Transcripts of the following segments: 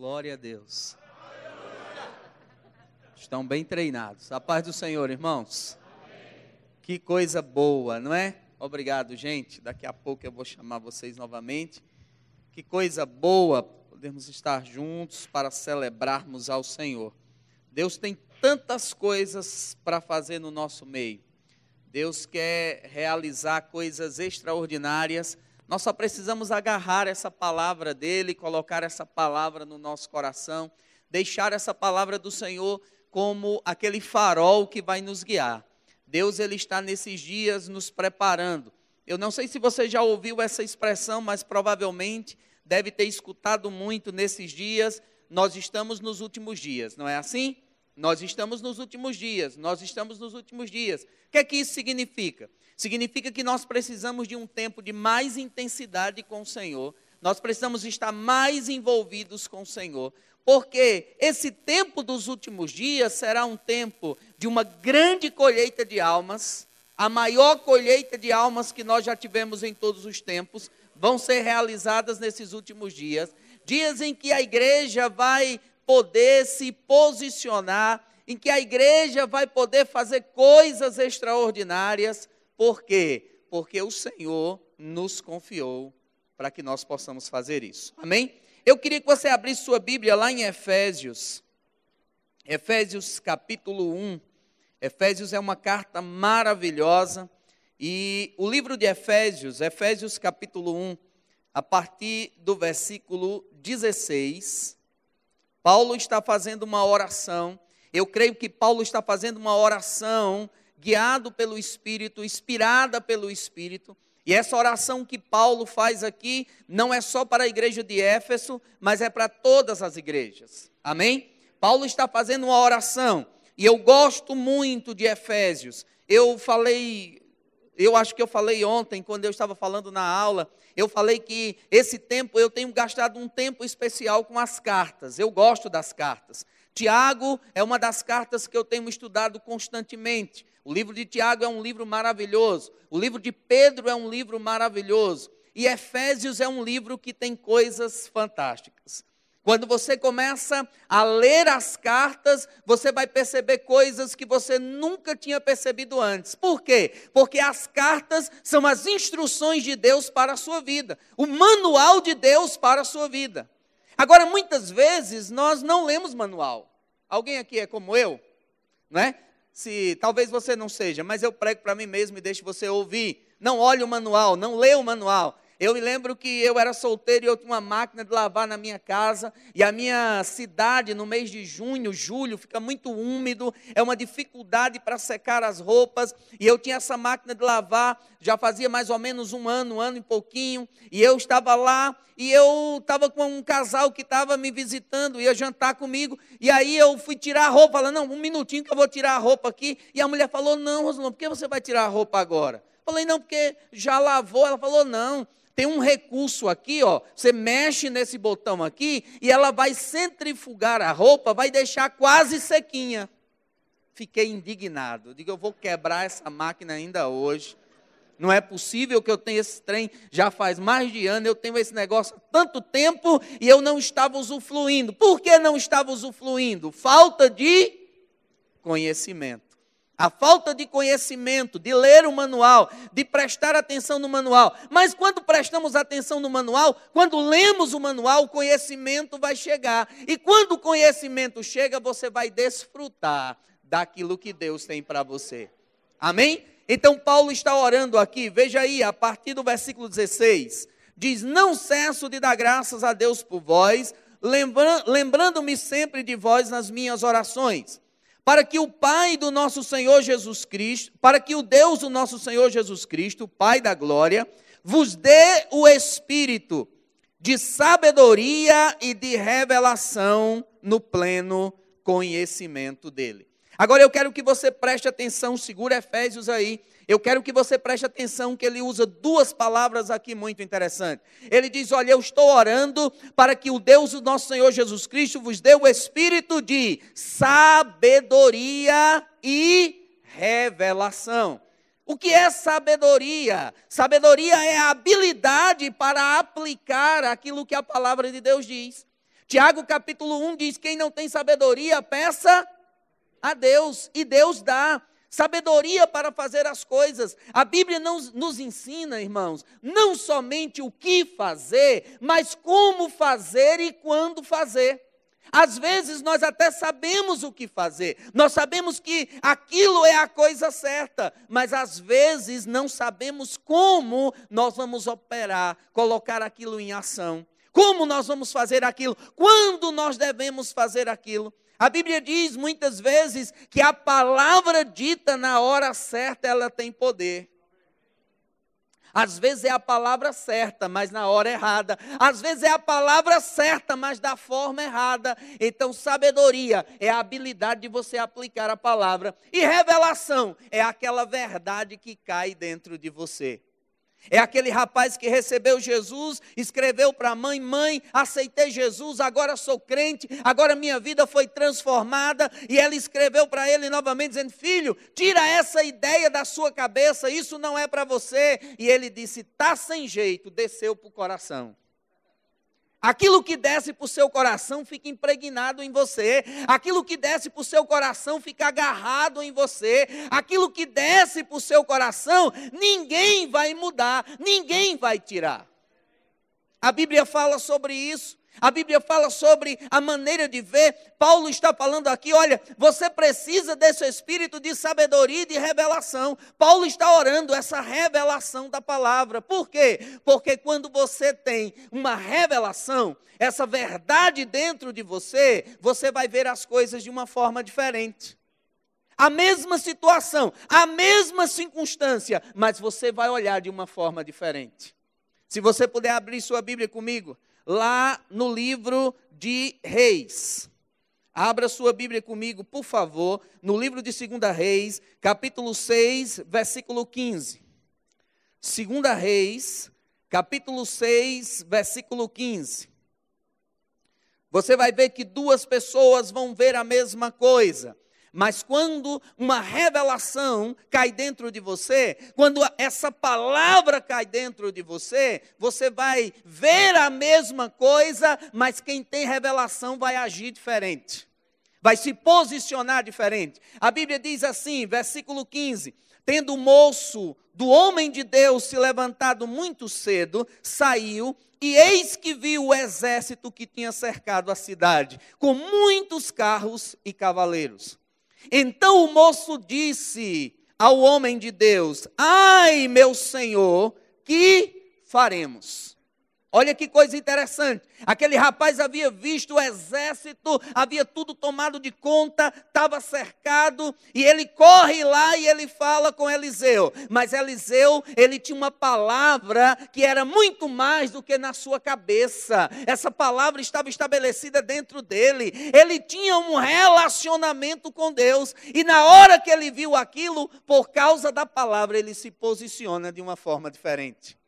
Glória a Deus. Estão bem treinados. A paz do Senhor, irmãos. Que coisa boa, não é? Obrigado, gente. Daqui a pouco eu vou chamar vocês novamente. Que coisa boa podermos estar juntos para celebrarmos ao Senhor. Deus tem tantas coisas para fazer no nosso meio. Deus quer realizar coisas extraordinárias. Nós só precisamos agarrar essa palavra dele, colocar essa palavra no nosso coração, deixar essa palavra do Senhor como aquele farol que vai nos guiar. Deus ele está nesses dias nos preparando. Eu não sei se você já ouviu essa expressão, mas provavelmente deve ter escutado muito nesses dias. Nós estamos nos últimos dias, não é assim? Nós estamos nos últimos dias, nós estamos nos últimos dias. O que é que isso significa? Significa que nós precisamos de um tempo de mais intensidade com o Senhor, nós precisamos estar mais envolvidos com o Senhor, porque esse tempo dos últimos dias será um tempo de uma grande colheita de almas, a maior colheita de almas que nós já tivemos em todos os tempos, vão ser realizadas nesses últimos dias, dias em que a igreja vai poder se posicionar, em que a igreja vai poder fazer coisas extraordinárias, por quê? Porque o Senhor nos confiou para que nós possamos fazer isso. Amém? Eu queria que você abrisse sua Bíblia lá em Efésios. Efésios capítulo 1. Efésios é uma carta maravilhosa. E o livro de Efésios, Efésios capítulo 1, a partir do versículo 16, Paulo está fazendo uma oração. Eu creio que Paulo está fazendo uma oração guiado pelo Espírito, inspirada pelo Espírito. E essa oração que Paulo faz aqui não é só para a igreja de Éfeso, mas é para todas as igrejas. Amém? Paulo está fazendo uma oração. E eu gosto muito de Efésios. Eu falei, eu acho que eu falei ontem, quando eu estava falando na aula, eu falei que esse tempo eu tenho gastado um tempo especial com as cartas. Eu gosto das cartas. Tiago é uma das cartas que eu tenho estudado constantemente. O livro de Tiago é um livro maravilhoso. O livro de Pedro é um livro maravilhoso. E Efésios é um livro que tem coisas fantásticas. Quando você começa a ler as cartas, você vai perceber coisas que você nunca tinha percebido antes. Por quê? Porque as cartas são as instruções de Deus para a sua vida, o manual de Deus para a sua vida. Agora, muitas vezes nós não lemos manual. Alguém aqui é como eu, não é? Se talvez você não seja, mas eu prego para mim mesmo e deixo você ouvir. Não olhe o manual, não leia o manual. Eu me lembro que eu era solteiro e eu tinha uma máquina de lavar na minha casa, e a minha cidade, no mês de junho, julho, fica muito úmido, é uma dificuldade para secar as roupas, e eu tinha essa máquina de lavar, já fazia mais ou menos um ano, um ano e pouquinho, e eu estava lá, e eu estava com um casal que estava me visitando, ia jantar comigo, e aí eu fui tirar a roupa, falando, não, um minutinho que eu vou tirar a roupa aqui, e a mulher falou, não, Rosalão, por que você vai tirar a roupa agora? Falei, não, porque já lavou. Ela falou, não, tem um recurso aqui, ó. Você mexe nesse botão aqui e ela vai centrifugar a roupa, vai deixar quase sequinha. Fiquei indignado. Digo, eu vou quebrar essa máquina ainda hoje. Não é possível que eu tenha esse trem já faz mais de ano, eu tenho esse negócio há tanto tempo e eu não estava usufruindo. Por que não estava usufruindo? Falta de conhecimento. A falta de conhecimento, de ler o manual, de prestar atenção no manual. Mas quando prestamos atenção no manual, quando lemos o manual, o conhecimento vai chegar. E quando o conhecimento chega, você vai desfrutar daquilo que Deus tem para você. Amém? Então Paulo está orando aqui, veja aí, a partir do versículo 16, diz: Não cesso de dar graças a Deus por vós, lembrando-me sempre de vós nas minhas orações para que o Pai do nosso Senhor Jesus Cristo, para que o Deus do nosso Senhor Jesus Cristo, Pai da glória, vos dê o espírito de sabedoria e de revelação no pleno conhecimento dele. Agora eu quero que você preste atenção, segura Efésios aí, eu quero que você preste atenção que ele usa duas palavras aqui muito interessantes. Ele diz: Olha, eu estou orando para que o Deus do nosso Senhor Jesus Cristo vos dê o espírito de sabedoria e revelação. O que é sabedoria? Sabedoria é a habilidade para aplicar aquilo que a palavra de Deus diz. Tiago capítulo 1 diz: quem não tem sabedoria, peça a Deus, e Deus dá sabedoria para fazer as coisas. A Bíblia não, nos ensina, irmãos, não somente o que fazer, mas como fazer e quando fazer. Às vezes nós até sabemos o que fazer, nós sabemos que aquilo é a coisa certa, mas às vezes não sabemos como nós vamos operar, colocar aquilo em ação. Como nós vamos fazer aquilo? Quando nós devemos fazer aquilo? A Bíblia diz muitas vezes que a palavra dita na hora certa, ela tem poder. Às vezes é a palavra certa, mas na hora errada. Às vezes é a palavra certa, mas da forma errada. Então, sabedoria é a habilidade de você aplicar a palavra. E revelação é aquela verdade que cai dentro de você. É aquele rapaz que recebeu Jesus, escreveu para a mãe: Mãe, aceitei Jesus, agora sou crente, agora minha vida foi transformada. E ela escreveu para ele novamente, dizendo: Filho, tira essa ideia da sua cabeça, isso não é para você. E ele disse: Está sem jeito, desceu para o coração. Aquilo que desce para o seu coração fica impregnado em você. Aquilo que desce para o seu coração fica agarrado em você. Aquilo que desce para o seu coração, ninguém vai mudar, ninguém vai tirar. A Bíblia fala sobre isso. A Bíblia fala sobre a maneira de ver. Paulo está falando aqui, olha, você precisa desse espírito de sabedoria e de revelação. Paulo está orando essa revelação da palavra. Por quê? Porque quando você tem uma revelação, essa verdade dentro de você, você vai ver as coisas de uma forma diferente. A mesma situação, a mesma circunstância, mas você vai olhar de uma forma diferente. Se você puder abrir sua Bíblia comigo, lá no livro de Reis. Abra sua Bíblia comigo, por favor, no livro de 2 Reis, capítulo 6, versículo 15. 2 Reis, capítulo 6, versículo 15. Você vai ver que duas pessoas vão ver a mesma coisa. Mas quando uma revelação cai dentro de você, quando essa palavra cai dentro de você, você vai ver a mesma coisa, mas quem tem revelação vai agir diferente. Vai se posicionar diferente. A Bíblia diz assim, versículo 15: Tendo o moço do homem de Deus se levantado muito cedo, saiu e eis que viu o exército que tinha cercado a cidade, com muitos carros e cavaleiros. Então o moço disse ao homem de Deus: Ai, meu senhor, que faremos? Olha que coisa interessante. Aquele rapaz havia visto o exército, havia tudo tomado de conta, estava cercado, e ele corre lá e ele fala com Eliseu. Mas Eliseu, ele tinha uma palavra que era muito mais do que na sua cabeça. Essa palavra estava estabelecida dentro dele. Ele tinha um relacionamento com Deus, e na hora que ele viu aquilo, por causa da palavra, ele se posiciona de uma forma diferente.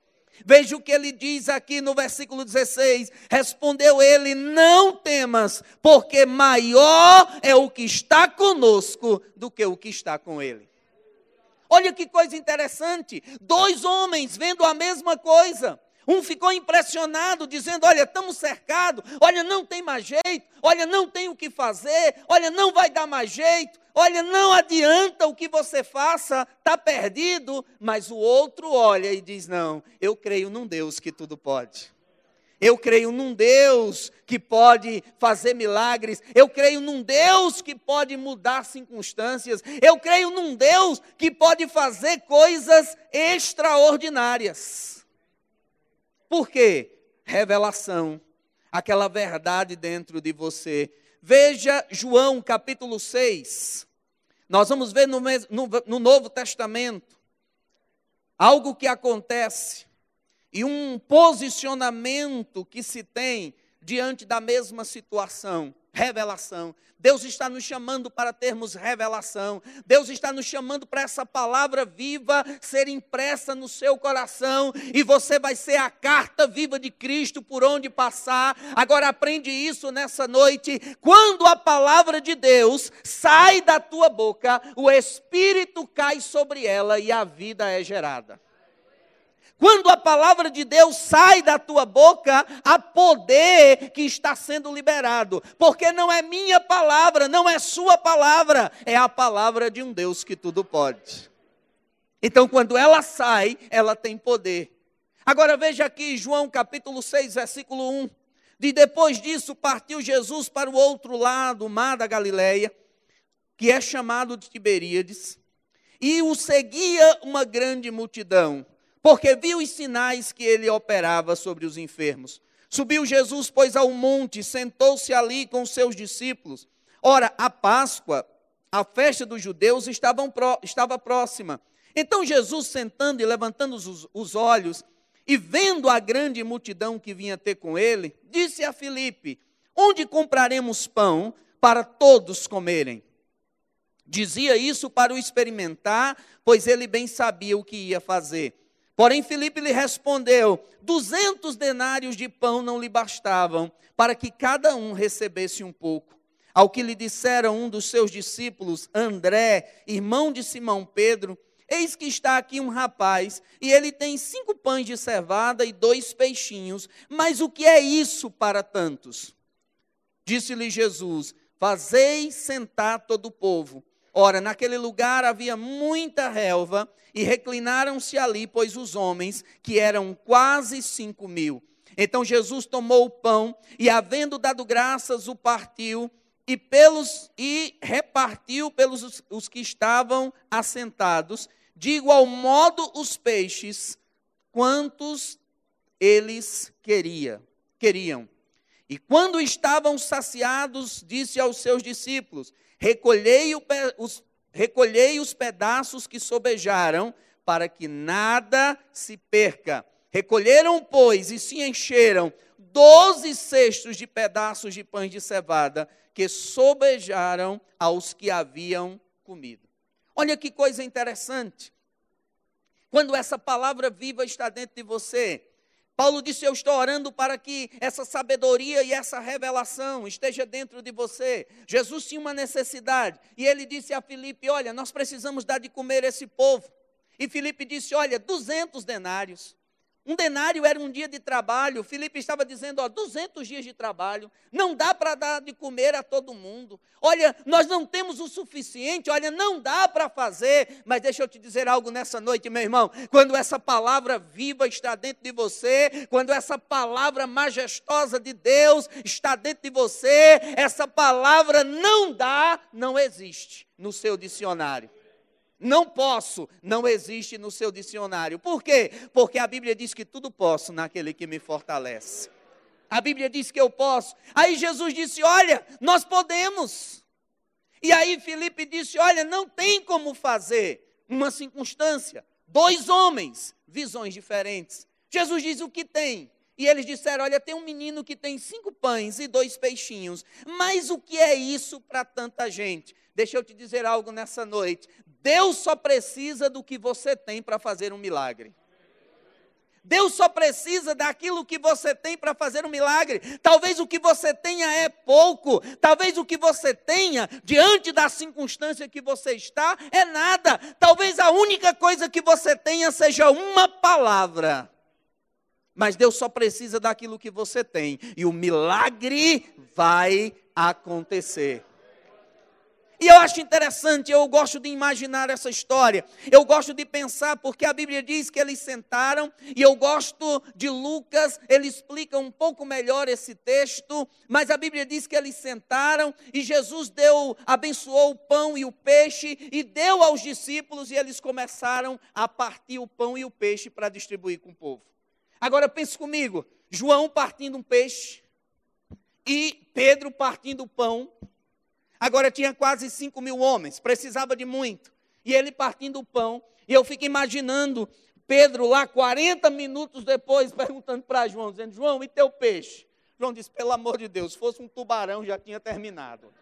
Veja o que ele diz aqui no versículo 16: Respondeu ele: Não temas, porque maior é o que está conosco do que o que está com ele. Olha que coisa interessante: dois homens vendo a mesma coisa. Um ficou impressionado, dizendo: Olha, estamos cercados, olha, não tem mais jeito, olha, não tem o que fazer, olha, não vai dar mais jeito. Olha, não adianta o que você faça, está perdido. Mas o outro olha e diz: Não, eu creio num Deus que tudo pode. Eu creio num Deus que pode fazer milagres. Eu creio num Deus que pode mudar circunstâncias. Eu creio num Deus que pode fazer coisas extraordinárias. Por quê? Revelação. Aquela verdade dentro de você Veja João capítulo 6. Nós vamos ver no, no, no Novo Testamento algo que acontece e um posicionamento que se tem diante da mesma situação revelação. Deus está nos chamando para termos revelação. Deus está nos chamando para essa palavra viva ser impressa no seu coração e você vai ser a carta viva de Cristo por onde passar. Agora aprende isso nessa noite. Quando a palavra de Deus sai da tua boca, o espírito cai sobre ela e a vida é gerada. Quando a palavra de Deus sai da tua boca, há poder que está sendo liberado, porque não é minha palavra, não é sua palavra, é a palavra de um Deus que tudo pode. Então, quando ela sai, ela tem poder. Agora veja aqui, João capítulo 6, versículo 1. De depois disso, partiu Jesus para o outro lado, o mar da Galileia, que é chamado de Tiberíades, e o seguia uma grande multidão porque viu os sinais que ele operava sobre os enfermos. Subiu Jesus, pois, ao monte, sentou-se ali com seus discípulos. Ora, a Páscoa, a festa dos judeus, estava, estava próxima. Então Jesus, sentando e levantando os, os olhos, e vendo a grande multidão que vinha ter com ele, disse a Filipe: Onde compraremos pão para todos comerem? Dizia isso para o experimentar, pois ele bem sabia o que ia fazer. Porém, Filipe lhe respondeu: duzentos denários de pão não lhe bastavam, para que cada um recebesse um pouco. Ao que lhe disseram um dos seus discípulos, André, irmão de Simão Pedro, Eis que está aqui um rapaz, e ele tem cinco pães de cevada e dois peixinhos, mas o que é isso para tantos? Disse-lhe Jesus: Fazei sentar todo o povo. Ora, naquele lugar havia muita relva, e reclinaram-se ali, pois os homens, que eram quase cinco mil. Então Jesus tomou o pão e, havendo dado graças, o partiu e, pelos, e repartiu pelos os, que estavam assentados, de igual modo os peixes, quantos eles queria, queriam. E quando estavam saciados, disse aos seus discípulos: Recolhei os, recolhei os pedaços que sobejaram, para que nada se perca. Recolheram, pois, e se encheram doze cestos de pedaços de pães de cevada, que sobejaram aos que haviam comido. Olha que coisa interessante. Quando essa palavra viva está dentro de você, Paulo disse: Eu estou orando para que essa sabedoria e essa revelação esteja dentro de você. Jesus tinha uma necessidade e ele disse a Filipe: Olha, nós precisamos dar de comer esse povo. E Filipe disse: Olha, 200 denários. Um denário era um dia de trabalho. Filipe estava dizendo, ó, 200 dias de trabalho. Não dá para dar de comer a todo mundo. Olha, nós não temos o suficiente. Olha, não dá para fazer. Mas deixa eu te dizer algo nessa noite, meu irmão. Quando essa palavra viva está dentro de você, quando essa palavra majestosa de Deus está dentro de você, essa palavra não dá, não existe no seu dicionário. Não posso, não existe no seu dicionário. Por quê? Porque a Bíblia diz que tudo posso naquele que me fortalece. A Bíblia diz que eu posso. Aí Jesus disse: Olha, nós podemos. E aí Felipe disse: Olha, não tem como fazer. Uma circunstância, dois homens, visões diferentes. Jesus diz: O que tem? E eles disseram: Olha, tem um menino que tem cinco pães e dois peixinhos. Mas o que é isso para tanta gente? Deixa eu te dizer algo nessa noite. Deus só precisa do que você tem para fazer um milagre. Deus só precisa daquilo que você tem para fazer um milagre. Talvez o que você tenha é pouco, talvez o que você tenha diante da circunstância que você está é nada. Talvez a única coisa que você tenha seja uma palavra. Mas Deus só precisa daquilo que você tem, e o milagre vai acontecer. E eu acho interessante, eu gosto de imaginar essa história. Eu gosto de pensar, porque a Bíblia diz que eles sentaram, e eu gosto de Lucas, ele explica um pouco melhor esse texto, mas a Bíblia diz que eles sentaram e Jesus deu, abençoou o pão e o peixe e deu aos discípulos e eles começaram a partir o pão e o peixe para distribuir com o povo. Agora pense comigo, João partindo um peixe e Pedro partindo o pão Agora tinha quase 5 mil homens, precisava de muito. E ele partindo o pão, e eu fico imaginando Pedro lá 40 minutos depois perguntando para João, dizendo: João, e teu peixe? João disse: pelo amor de Deus, se fosse um tubarão já tinha terminado.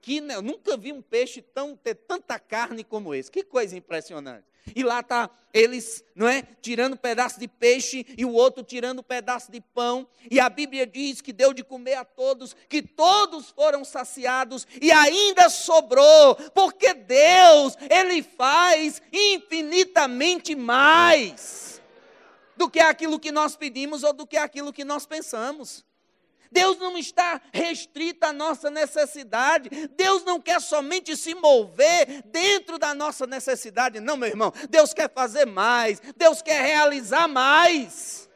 Que eu nunca vi um peixe tão ter tanta carne como esse. Que coisa impressionante. E lá está eles, não é, tirando um pedaço de peixe e o outro tirando um pedaço de pão. E a Bíblia diz que deu de comer a todos, que todos foram saciados e ainda sobrou, porque Deus, ele faz infinitamente mais. do que aquilo que nós pedimos ou do que aquilo que nós pensamos. Deus não está restrito à nossa necessidade. Deus não quer somente se mover dentro da nossa necessidade. Não, meu irmão. Deus quer fazer mais. Deus quer realizar mais.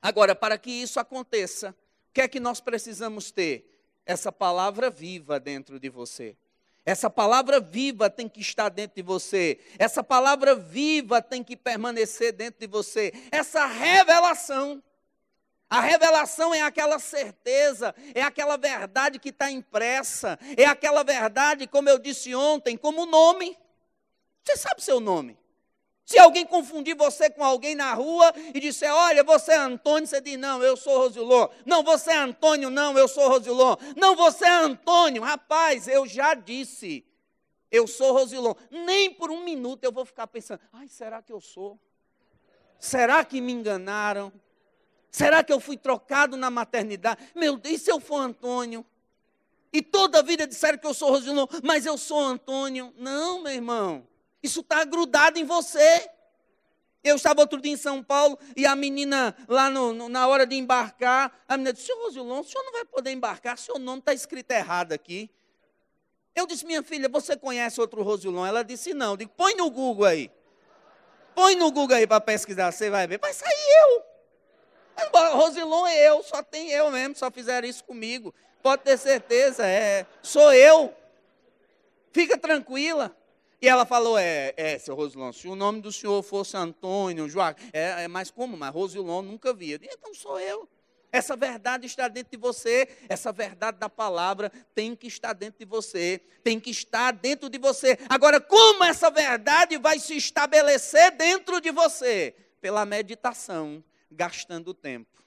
Agora, para que isso aconteça, o que é que nós precisamos ter? Essa palavra viva dentro de você. Essa palavra viva tem que estar dentro de você. Essa palavra viva tem que permanecer dentro de você. Essa revelação. A revelação é aquela certeza, é aquela verdade que está impressa, é aquela verdade, como eu disse ontem, como nome. Você sabe seu nome. Se alguém confundir você com alguém na rua e disser, olha, você é Antônio, você diz, não, eu sou Rosilon. Não, você é Antônio, não, eu sou Rosilon. Não, você é Antônio. Rapaz, eu já disse, eu sou Rosilon. Nem por um minuto eu vou ficar pensando, ai, será que eu sou? Será que me enganaram? Será que eu fui trocado na maternidade? Meu Deus, e se eu for Antônio? E toda a vida disseram que eu sou Rosilon, mas eu sou Antônio. Não, meu irmão. Isso está grudado em você. Eu estava outro dia em São Paulo e a menina, lá no, no, na hora de embarcar, a menina disse: Senhor Rosilon, o senhor não vai poder embarcar, seu nome está escrito errado aqui. Eu disse: Minha filha, você conhece outro Rosilon? Ela disse: Não. Eu digo: Põe no Google aí. Põe no Google aí para pesquisar, você vai ver. Vai sair eu. Rosilon é eu, só tem eu mesmo, só fizeram isso comigo. Pode ter certeza, é, sou eu. Fica tranquila. E ela falou: É, é seu Rosilon, se o nome do senhor fosse Antônio, Joaquim, é, é mais comum, mas Rosilon nunca via. Então sou eu. Essa verdade está dentro de você, essa verdade da palavra tem que estar dentro de você, tem que estar dentro de você. Agora, como essa verdade vai se estabelecer dentro de você? Pela meditação, gastando tempo.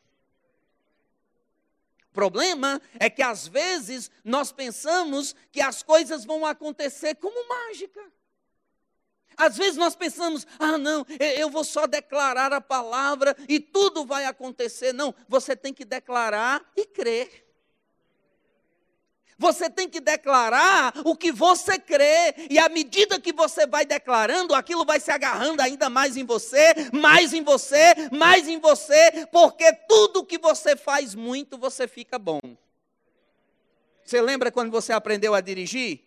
O problema é que às vezes nós pensamos que as coisas vão acontecer como mágica. Às vezes nós pensamos, ah, não, eu vou só declarar a palavra e tudo vai acontecer. Não, você tem que declarar e crer. Você tem que declarar o que você crê, e à medida que você vai declarando, aquilo vai se agarrando ainda mais em você, mais em você, mais em você, porque tudo que você faz muito, você fica bom. Você lembra quando você aprendeu a dirigir?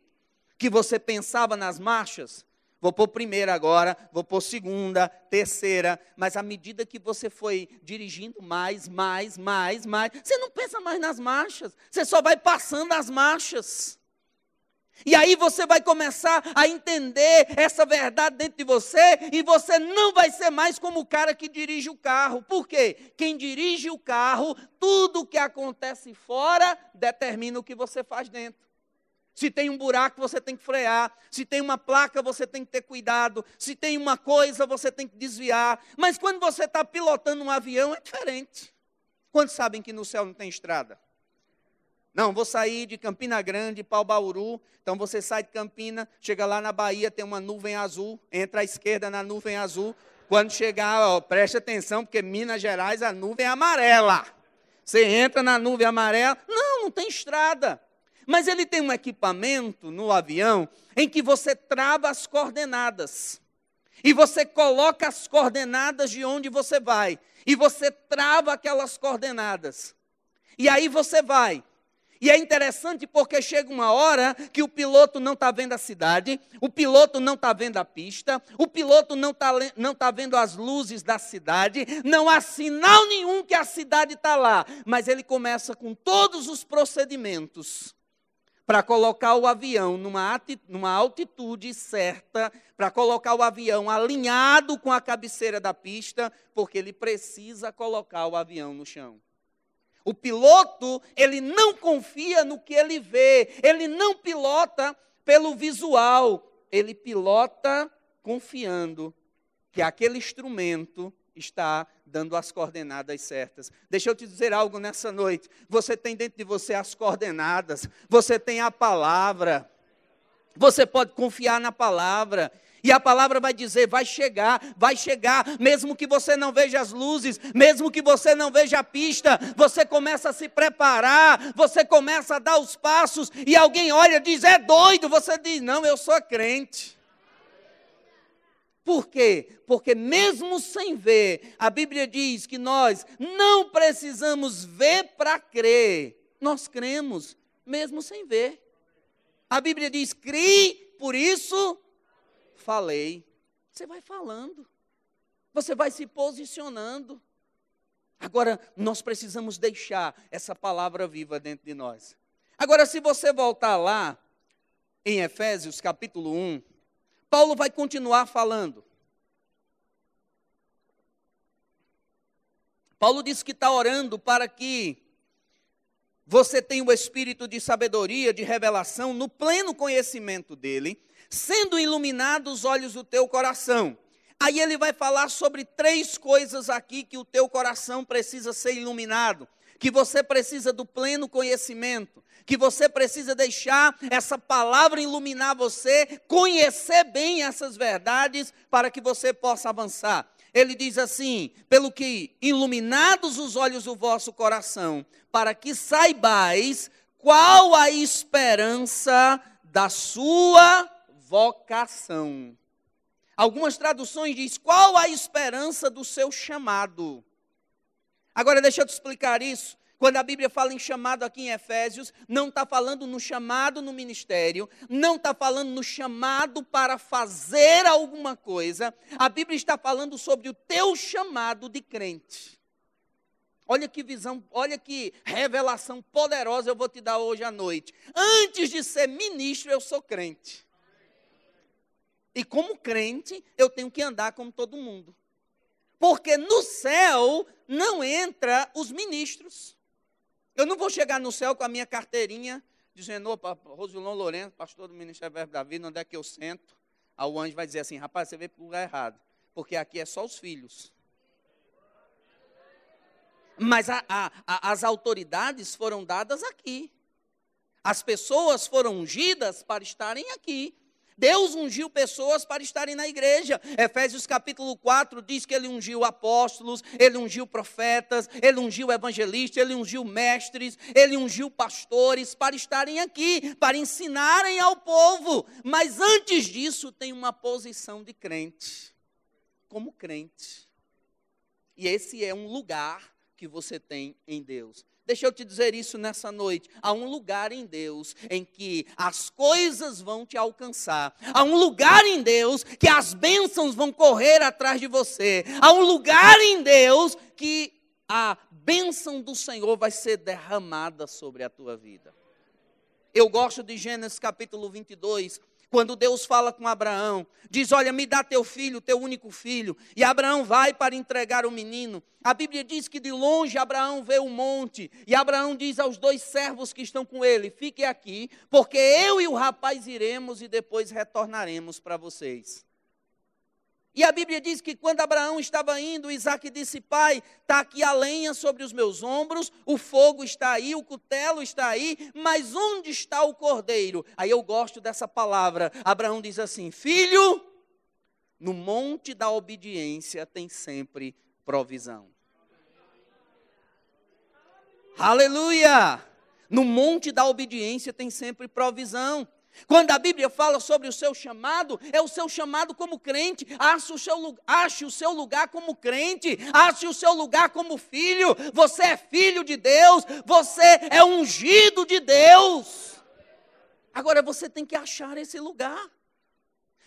Que você pensava nas marchas? Vou pôr primeira agora, vou pôr segunda, terceira, mas à medida que você foi dirigindo mais, mais, mais, mais, você não pensa mais nas marchas, você só vai passando as marchas. E aí você vai começar a entender essa verdade dentro de você e você não vai ser mais como o cara que dirige o carro. Por quê? Quem dirige o carro, tudo o que acontece fora determina o que você faz dentro. Se tem um buraco, você tem que frear. Se tem uma placa, você tem que ter cuidado. Se tem uma coisa, você tem que desviar. Mas quando você está pilotando um avião, é diferente. Quantos sabem que no céu não tem estrada? Não, vou sair de Campina Grande o Bauru. Então você sai de Campina, chega lá na Bahia, tem uma nuvem azul, entra à esquerda na nuvem azul. Quando chegar, ó, preste atenção, porque Minas Gerais a nuvem é amarela. Você entra na nuvem amarela, não, não tem estrada. Mas ele tem um equipamento no avião em que você trava as coordenadas. E você coloca as coordenadas de onde você vai. E você trava aquelas coordenadas. E aí você vai. E é interessante porque chega uma hora que o piloto não está vendo a cidade, o piloto não está vendo a pista, o piloto não está não tá vendo as luzes da cidade, não há sinal nenhum que a cidade está lá. Mas ele começa com todos os procedimentos para colocar o avião numa, numa altitude certa, para colocar o avião alinhado com a cabeceira da pista, porque ele precisa colocar o avião no chão. O piloto, ele não confia no que ele vê, ele não pilota pelo visual, ele pilota confiando que aquele instrumento está dando as coordenadas certas. Deixa eu te dizer algo nessa noite. Você tem dentro de você as coordenadas, você tem a palavra. Você pode confiar na palavra. E a palavra vai dizer: vai chegar, vai chegar, mesmo que você não veja as luzes, mesmo que você não veja a pista, você começa a se preparar, você começa a dar os passos, e alguém olha e diz: é doido. Você diz: não, eu sou crente. Por quê? Porque mesmo sem ver, a Bíblia diz que nós não precisamos ver para crer. Nós cremos, mesmo sem ver. A Bíblia diz: crie, por isso falei. Você vai falando, você vai se posicionando. Agora, nós precisamos deixar essa palavra viva dentro de nós. Agora, se você voltar lá, em Efésios capítulo 1, Paulo vai continuar falando. Paulo diz que está orando para que você tenha o espírito de sabedoria, de revelação, no pleno conhecimento dele, sendo iluminados os olhos do teu coração. Aí ele vai falar sobre três coisas aqui que o teu coração precisa ser iluminado, que você precisa do pleno conhecimento, que você precisa deixar essa palavra iluminar você, conhecer bem essas verdades para que você possa avançar. Ele diz assim: pelo que iluminados os olhos do vosso coração, para que saibais qual a esperança da sua vocação. Algumas traduções diz qual a esperança do seu chamado. Agora deixa eu te explicar isso. Quando a Bíblia fala em chamado aqui em Efésios, não está falando no chamado no ministério, não está falando no chamado para fazer alguma coisa. A Bíblia está falando sobre o teu chamado de crente. Olha que visão, olha que revelação poderosa eu vou te dar hoje à noite. Antes de ser ministro, eu sou crente. E como crente, eu tenho que andar como todo mundo. Porque no céu não entra os ministros. Eu não vou chegar no céu com a minha carteirinha, dizendo, opa, Rosilon Lourenço, pastor do Ministério Verbo da Vida, onde é que eu sento? Aí o anjo vai dizer assim, rapaz, você veio para o lugar errado, porque aqui é só os filhos. Mas a, a, a, as autoridades foram dadas aqui. As pessoas foram ungidas para estarem aqui. Deus ungiu pessoas para estarem na igreja. Efésios capítulo 4 diz que ele ungiu apóstolos, ele ungiu profetas, ele ungiu evangelistas, ele ungiu mestres, ele ungiu pastores para estarem aqui, para ensinarem ao povo. Mas antes disso, tem uma posição de crente, como crente. E esse é um lugar que você tem em Deus. Deixa eu te dizer isso nessa noite. Há um lugar em Deus em que as coisas vão te alcançar. Há um lugar em Deus que as bênçãos vão correr atrás de você. Há um lugar em Deus que a bênção do Senhor vai ser derramada sobre a tua vida. Eu gosto de Gênesis capítulo 22, quando Deus fala com Abraão, diz: Olha, me dá teu filho, teu único filho. E Abraão vai para entregar o menino. A Bíblia diz que de longe Abraão vê o um monte. E Abraão diz aos dois servos que estão com ele: Fiquem aqui, porque eu e o rapaz iremos e depois retornaremos para vocês. E a Bíblia diz que quando Abraão estava indo, Isaac disse: Pai, está aqui a lenha sobre os meus ombros, o fogo está aí, o cutelo está aí, mas onde está o cordeiro? Aí eu gosto dessa palavra. Abraão diz assim: Filho, no monte da obediência tem sempre provisão. Aleluia! No monte da obediência tem sempre provisão. Quando a Bíblia fala sobre o seu chamado, é o seu chamado como crente. Ache o seu, ache o seu lugar como crente, ache o seu lugar como filho. Você é filho de Deus, você é ungido de Deus. Agora você tem que achar esse lugar.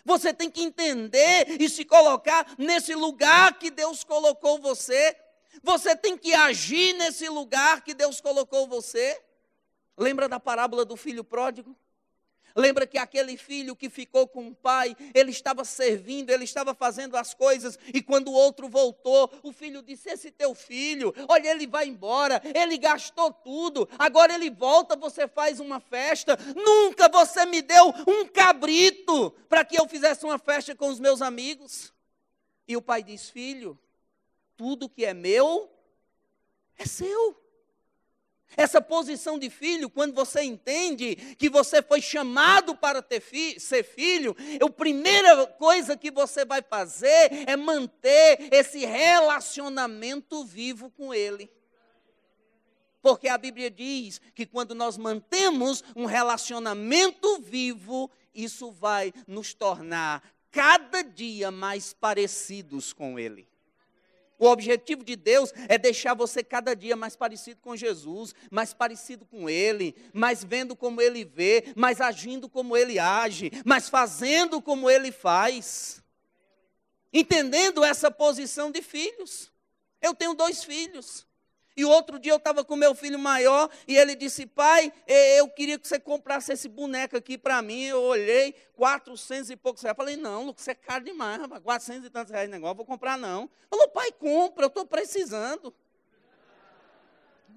Você tem que entender e se colocar nesse lugar que Deus colocou você. Você tem que agir nesse lugar que Deus colocou você. Lembra da parábola do filho pródigo? Lembra que aquele filho que ficou com o pai, ele estava servindo, ele estava fazendo as coisas, e quando o outro voltou, o filho disse: Esse teu filho, olha, ele vai embora, ele gastou tudo, agora ele volta, você faz uma festa. Nunca você me deu um cabrito para que eu fizesse uma festa com os meus amigos. E o pai diz: Filho, tudo que é meu é seu. Essa posição de filho, quando você entende que você foi chamado para ter fi ser filho, a primeira coisa que você vai fazer é manter esse relacionamento vivo com Ele. Porque a Bíblia diz que quando nós mantemos um relacionamento vivo, isso vai nos tornar cada dia mais parecidos com Ele. O objetivo de Deus é deixar você cada dia mais parecido com Jesus, mais parecido com Ele, mais vendo como Ele vê, mais agindo como Ele age, mais fazendo como Ele faz. Entendendo essa posição de filhos. Eu tenho dois filhos. E outro dia eu estava com meu filho maior e ele disse: Pai, eu queria que você comprasse esse boneco aqui para mim. Eu olhei, 400 e poucos reais. Eu falei: Não, Lucas, isso é caro demais, rapaz. 400 e tantos reais negócio, vou comprar não. Falou: Pai, compra, eu estou precisando.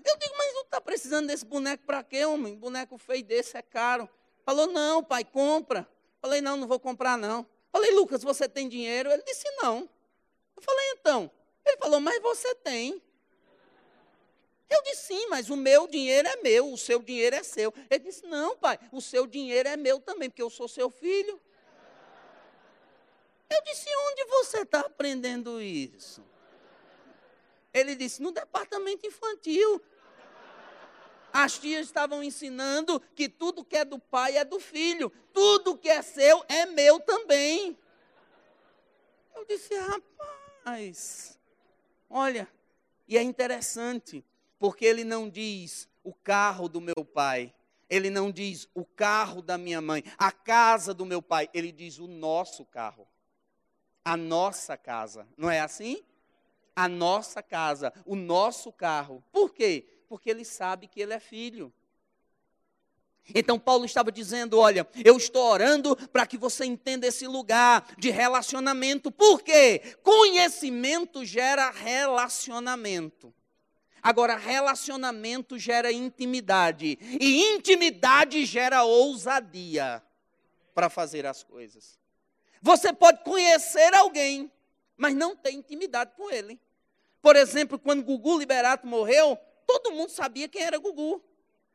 Eu digo: Mas não está precisando desse boneco para quê, homem? Boneco feio desse é caro. Falou: Não, pai, compra. Falei: Não, não vou comprar não. Falei: Lucas, você tem dinheiro? Ele disse: Não. Eu falei: Então. Ele falou: Mas você tem. Eu disse, sim, mas o meu dinheiro é meu, o seu dinheiro é seu. Ele disse, não, pai, o seu dinheiro é meu também, porque eu sou seu filho. Eu disse, onde você está aprendendo isso? Ele disse, no departamento infantil. As tias estavam ensinando que tudo que é do pai é do filho, tudo que é seu é meu também. Eu disse, rapaz, olha, e é interessante, porque ele não diz o carro do meu pai, ele não diz o carro da minha mãe, a casa do meu pai, ele diz o nosso carro, a nossa casa. Não é assim? A nossa casa, o nosso carro. Por quê? Porque ele sabe que ele é filho. Então Paulo estava dizendo: Olha, eu estou orando para que você entenda esse lugar de relacionamento. Por quê? Conhecimento gera relacionamento. Agora, relacionamento gera intimidade. E intimidade gera ousadia para fazer as coisas. Você pode conhecer alguém, mas não ter intimidade com ele. Por exemplo, quando Gugu Liberato morreu, todo mundo sabia quem era Gugu.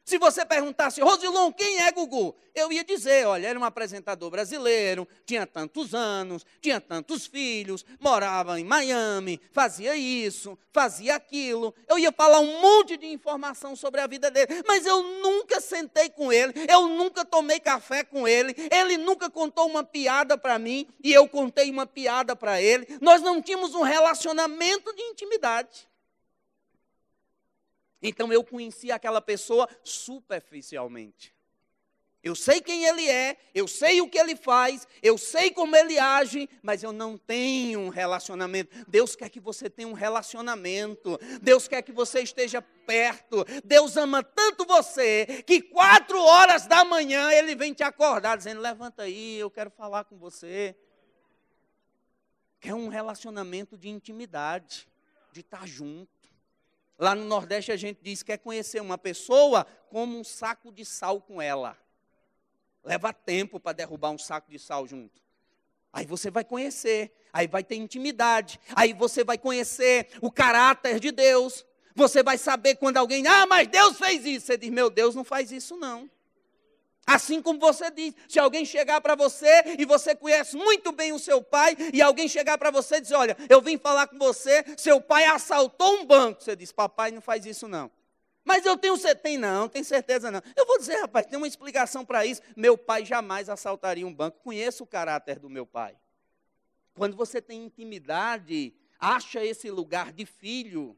Se você perguntasse, Rosilon, quem é Gugu? Eu ia dizer, olha, era um apresentador brasileiro, tinha tantos anos, tinha tantos filhos, morava em Miami, fazia isso, fazia aquilo. Eu ia falar um monte de informação sobre a vida dele, mas eu nunca sentei com ele, eu nunca tomei café com ele, ele nunca contou uma piada para mim e eu contei uma piada para ele. Nós não tínhamos um relacionamento de intimidade. Então eu conheci aquela pessoa superficialmente. Eu sei quem ele é, eu sei o que ele faz, eu sei como ele age, mas eu não tenho um relacionamento. Deus quer que você tenha um relacionamento. Deus quer que você esteja perto. Deus ama tanto você que quatro horas da manhã ele vem te acordar dizendo: levanta aí, eu quero falar com você. Quer um relacionamento de intimidade, de estar junto. Lá no Nordeste a gente diz que quer conhecer uma pessoa como um saco de sal com ela. Leva tempo para derrubar um saco de sal junto. Aí você vai conhecer, aí vai ter intimidade, aí você vai conhecer o caráter de Deus. Você vai saber quando alguém, ah, mas Deus fez isso. Você diz, meu Deus não faz isso não. Assim como você diz, se alguém chegar para você e você conhece muito bem o seu pai, e alguém chegar para você e dizer: Olha, eu vim falar com você, seu pai assaltou um banco. Você diz: Papai, não faz isso não. Mas eu tenho certeza, tem não, tem certeza não. Eu vou dizer, rapaz, tem uma explicação para isso. Meu pai jamais assaltaria um banco. Conheço o caráter do meu pai. Quando você tem intimidade, acha esse lugar de filho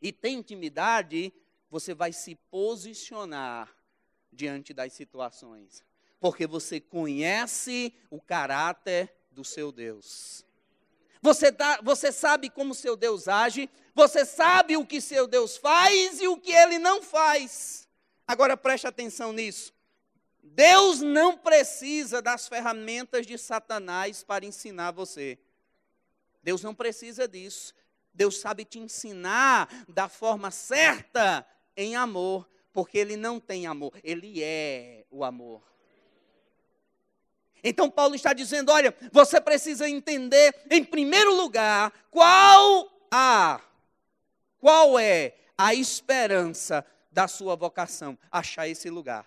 e tem intimidade, você vai se posicionar diante das situações, porque você conhece o caráter do seu Deus. Você, tá, você sabe como seu Deus age, você sabe o que seu Deus faz e o que ele não faz. Agora preste atenção nisso. Deus não precisa das ferramentas de Satanás para ensinar você. Deus não precisa disso. Deus sabe te ensinar da forma certa em amor porque ele não tem amor, ele é o amor. Então Paulo está dizendo: olha, você precisa entender, em primeiro lugar, qual a qual é a esperança da sua vocação, achar esse lugar.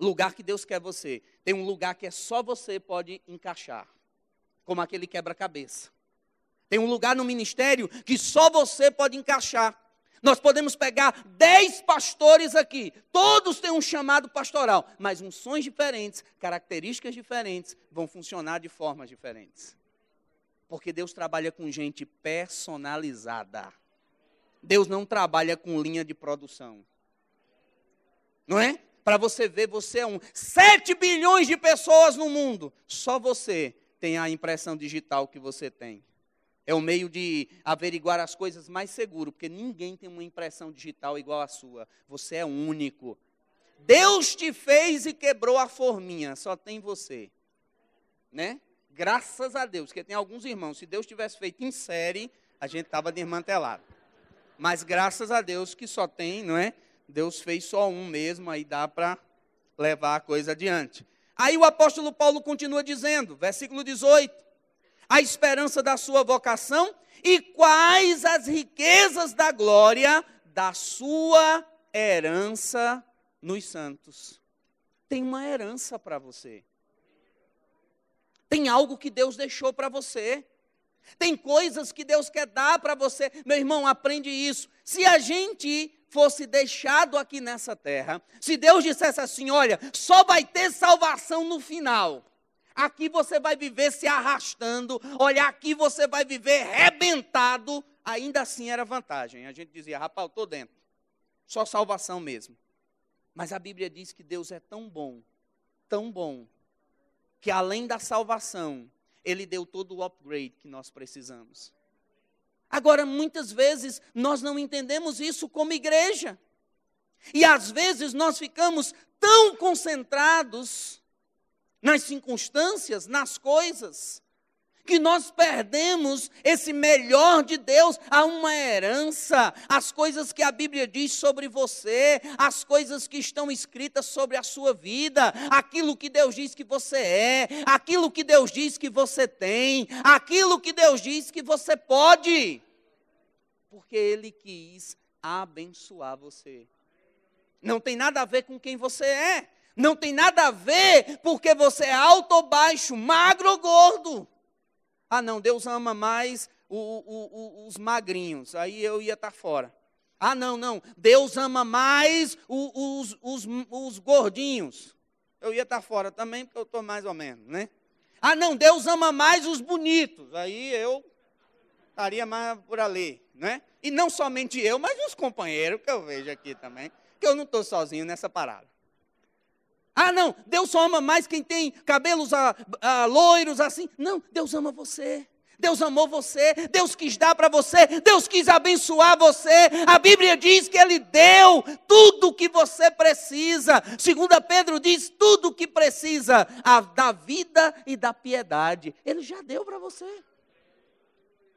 Lugar que Deus quer você. Tem um lugar que é só você pode encaixar, como aquele quebra-cabeça. Tem um lugar no ministério que só você pode encaixar. Nós podemos pegar dez pastores aqui, todos têm um chamado pastoral, mas unções diferentes, características diferentes, vão funcionar de formas diferentes. Porque Deus trabalha com gente personalizada. Deus não trabalha com linha de produção. Não é? Para você ver, você é um. 7 bilhões de pessoas no mundo. Só você tem a impressão digital que você tem. É o meio de averiguar as coisas mais seguro, porque ninguém tem uma impressão digital igual a sua. Você é único. Deus te fez e quebrou a forminha, só tem você. Né? Graças a Deus, porque tem alguns irmãos, se Deus tivesse feito em série, a gente estava desmantelado. Mas graças a Deus que só tem, não é? Deus fez só um mesmo, aí dá para levar a coisa adiante. Aí o apóstolo Paulo continua dizendo, versículo 18: a esperança da sua vocação e quais as riquezas da glória da sua herança nos santos. Tem uma herança para você. Tem algo que Deus deixou para você. Tem coisas que Deus quer dar para você. Meu irmão, aprende isso. Se a gente fosse deixado aqui nessa terra, se Deus dissesse assim: olha, só vai ter salvação no final. Aqui você vai viver se arrastando, olha, aqui você vai viver rebentado. Ainda assim era vantagem. A gente dizia, rapaz, estou dentro. Só salvação mesmo. Mas a Bíblia diz que Deus é tão bom, tão bom, que além da salvação, Ele deu todo o upgrade que nós precisamos. Agora, muitas vezes, nós não entendemos isso como igreja. E às vezes nós ficamos tão concentrados nas circunstâncias, nas coisas, que nós perdemos esse melhor de Deus a uma herança, as coisas que a Bíblia diz sobre você, as coisas que estão escritas sobre a sua vida, aquilo que Deus diz que você é, aquilo que Deus diz que você tem, aquilo que Deus diz que você pode, porque Ele quis abençoar você. Não tem nada a ver com quem você é. Não tem nada a ver porque você é alto ou baixo, magro ou gordo. Ah, não, Deus ama mais o, o, o, os magrinhos, aí eu ia estar tá fora. Ah, não, não, Deus ama mais os, os, os gordinhos. Eu ia estar tá fora também, porque eu estou mais ou menos, né? Ah, não, Deus ama mais os bonitos. Aí eu estaria mais por ali, né? E não somente eu, mas os companheiros que eu vejo aqui também, que eu não estou sozinho nessa parada. Ah, não, Deus só ama mais quem tem cabelos ah, ah, loiros assim. Não, Deus ama você. Deus amou você, Deus quis dar para você, Deus quis abençoar você. A Bíblia diz que Ele deu tudo o que você precisa. Segunda Pedro diz tudo o que precisa a, da vida e da piedade. Ele já deu para você.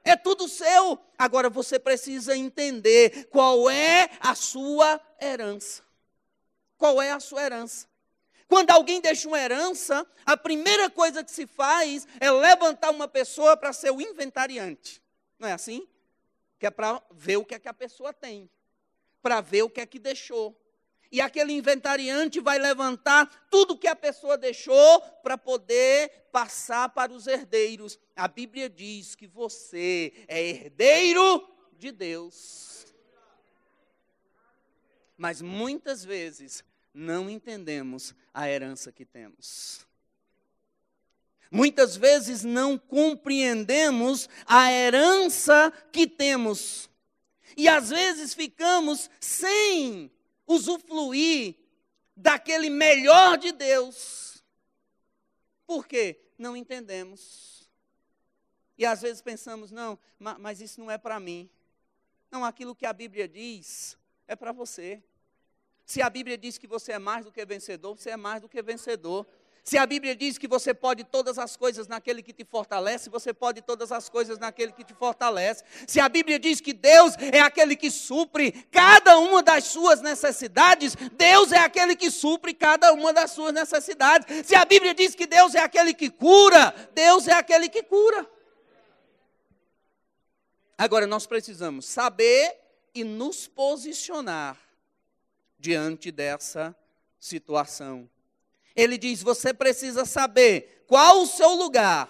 É tudo seu. Agora você precisa entender qual é a sua herança. Qual é a sua herança? Quando alguém deixa uma herança, a primeira coisa que se faz é levantar uma pessoa para ser o inventariante. Não é assim? Que é para ver o que é que a pessoa tem, para ver o que é que deixou. E aquele inventariante vai levantar tudo que a pessoa deixou para poder passar para os herdeiros. A Bíblia diz que você é herdeiro de Deus. Mas muitas vezes não entendemos a herança que temos. Muitas vezes não compreendemos a herança que temos. E às vezes ficamos sem usufruir daquele melhor de Deus. Por quê? Não entendemos. E às vezes pensamos, não, mas isso não é para mim. Não, aquilo que a Bíblia diz é para você. Se a Bíblia diz que você é mais do que vencedor, você é mais do que vencedor. Se a Bíblia diz que você pode todas as coisas naquele que te fortalece, você pode todas as coisas naquele que te fortalece. Se a Bíblia diz que Deus é aquele que supre cada uma das suas necessidades, Deus é aquele que supre cada uma das suas necessidades. Se a Bíblia diz que Deus é aquele que cura, Deus é aquele que cura. Agora nós precisamos saber e nos posicionar diante dessa situação. Ele diz: você precisa saber qual o seu lugar,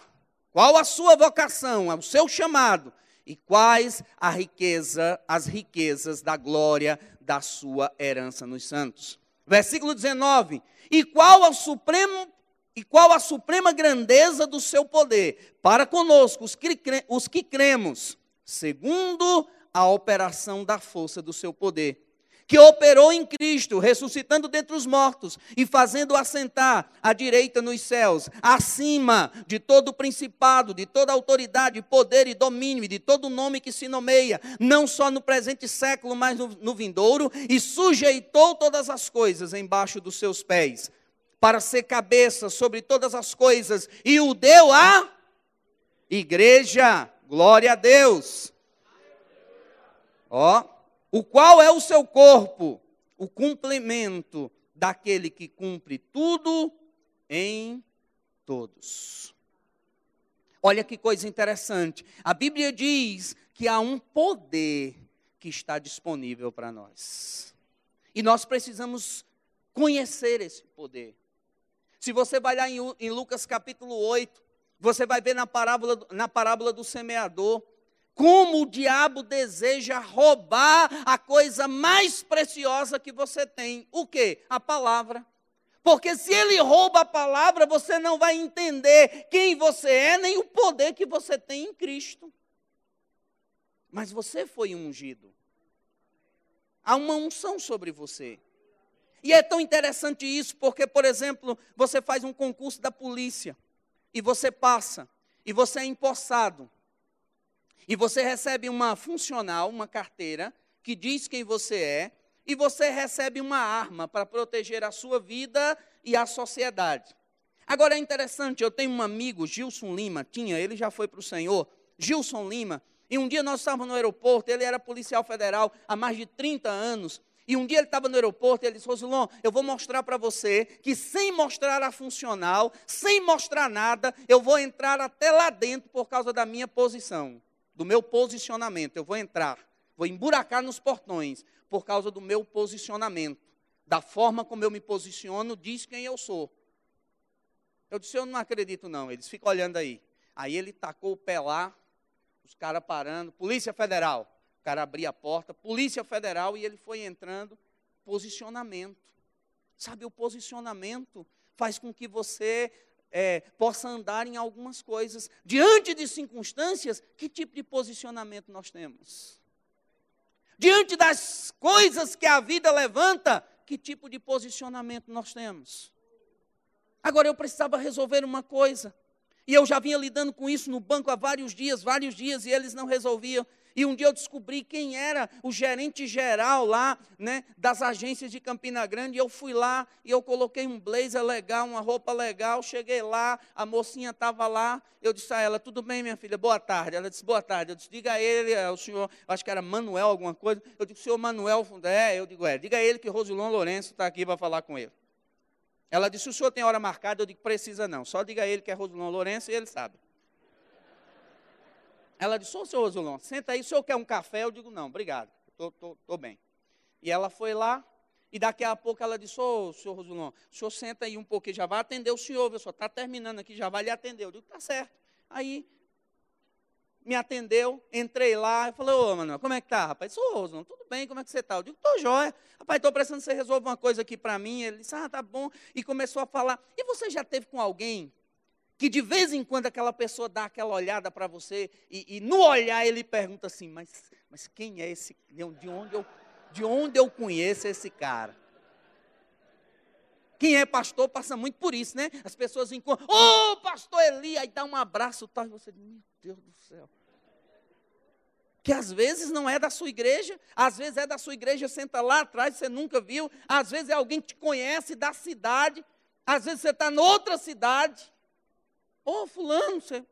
qual a sua vocação, o seu chamado, E quais a riqueza, as riquezas da glória da sua herança nos santos. Versículo 19. E qual a supremo e qual a suprema grandeza do seu poder para conosco, os que, os que cremos, segundo a operação da força do seu poder que operou em Cristo, ressuscitando dentre os mortos e fazendo assentar à direita nos céus, acima de todo principado, de toda autoridade, poder e domínio, e de todo nome que se nomeia, não só no presente século, mas no, no vindouro, e sujeitou todas as coisas embaixo dos seus pés, para ser cabeça sobre todas as coisas, e o deu à igreja. Glória a Deus. Ó, o qual é o seu corpo, o cumprimento daquele que cumpre tudo em todos. Olha que coisa interessante. A Bíblia diz que há um poder que está disponível para nós. E nós precisamos conhecer esse poder. Se você vai lá em, Lucas capítulo 8, você vai ver na parábola, na parábola do semeador, como o diabo deseja roubar a coisa mais preciosa que você tem. O que? A palavra. Porque se ele rouba a palavra, você não vai entender quem você é, nem o poder que você tem em Cristo. Mas você foi ungido. Há uma unção sobre você. E é tão interessante isso, porque, por exemplo, você faz um concurso da polícia e você passa, e você é empossado. E você recebe uma funcional, uma carteira, que diz quem você é, e você recebe uma arma para proteger a sua vida e a sociedade. Agora é interessante, eu tenho um amigo, Gilson Lima, tinha, ele já foi para o Senhor, Gilson Lima, e um dia nós estávamos no aeroporto, ele era policial federal há mais de 30 anos, e um dia ele estava no aeroporto e ele disse, Rosilon, eu vou mostrar para você que sem mostrar a funcional, sem mostrar nada, eu vou entrar até lá dentro por causa da minha posição do meu posicionamento. Eu vou entrar, vou emburacar nos portões por causa do meu posicionamento. Da forma como eu me posiciono, diz quem eu sou. Eu disse, eu não acredito não. Eles ficam olhando aí. Aí ele tacou o pé lá, os caras parando, Polícia Federal. O cara abria a porta, Polícia Federal, e ele foi entrando. Posicionamento. Sabe, o posicionamento faz com que você é, possa andar em algumas coisas. Diante de circunstâncias, que tipo de posicionamento nós temos? Diante das coisas que a vida levanta, que tipo de posicionamento nós temos? Agora eu precisava resolver uma coisa. E eu já vinha lidando com isso no banco há vários dias, vários dias, e eles não resolviam. E um dia eu descobri quem era o gerente geral lá, né, das agências de Campina Grande. E eu fui lá e eu coloquei um blazer legal, uma roupa legal. Cheguei lá, a mocinha estava lá. Eu disse a ela: Tudo bem, minha filha? Boa tarde. Ela disse: Boa tarde. Eu disse: Diga a ele, é, o senhor, acho que era Manuel, alguma coisa. Eu disse: Senhor Manuel, é. Eu digo: É. Diga a ele que Rosilon Lourenço está aqui para falar com ele. Ela disse: O senhor tem hora marcada? Eu digo: Precisa não. Só diga a ele que é Rosilon Lourenço e ele sabe. Ela disse, ô senhor Rosolon, senta aí, o senhor quer um café? Eu digo, não, obrigado, estou bem. E ela foi lá, e daqui a pouco ela disse, ô senhor Rosolon, o senhor senta aí um pouquinho, já vai atender o senhor, o senhor está terminando aqui, já vai lhe atender. Eu digo, tá certo. Aí, me atendeu, entrei lá, eu falei, ô Manuel, como é que tá, rapaz? Ô Rosolon, tudo bem, como é que você está? Eu digo, tô jóia. Rapaz, estou precisando que você resolva uma coisa aqui para mim. Ele disse, ah, tá bom. E começou a falar, e você já teve com alguém que de vez em quando aquela pessoa dá aquela olhada para você e, e, no olhar ele pergunta assim, mas, mas quem é esse, de onde, eu, de onde eu conheço esse cara? Quem é pastor passa muito por isso, né? As pessoas encontram, ô oh, pastor Eli, aí dá um abraço, tal, e você diz, meu Deus do céu. Que às vezes não é da sua igreja, às vezes é da sua igreja, senta lá atrás, você nunca viu, às vezes é alguém que te conhece da cidade, às vezes você está em outra cidade, Ô, oh, fulano, você...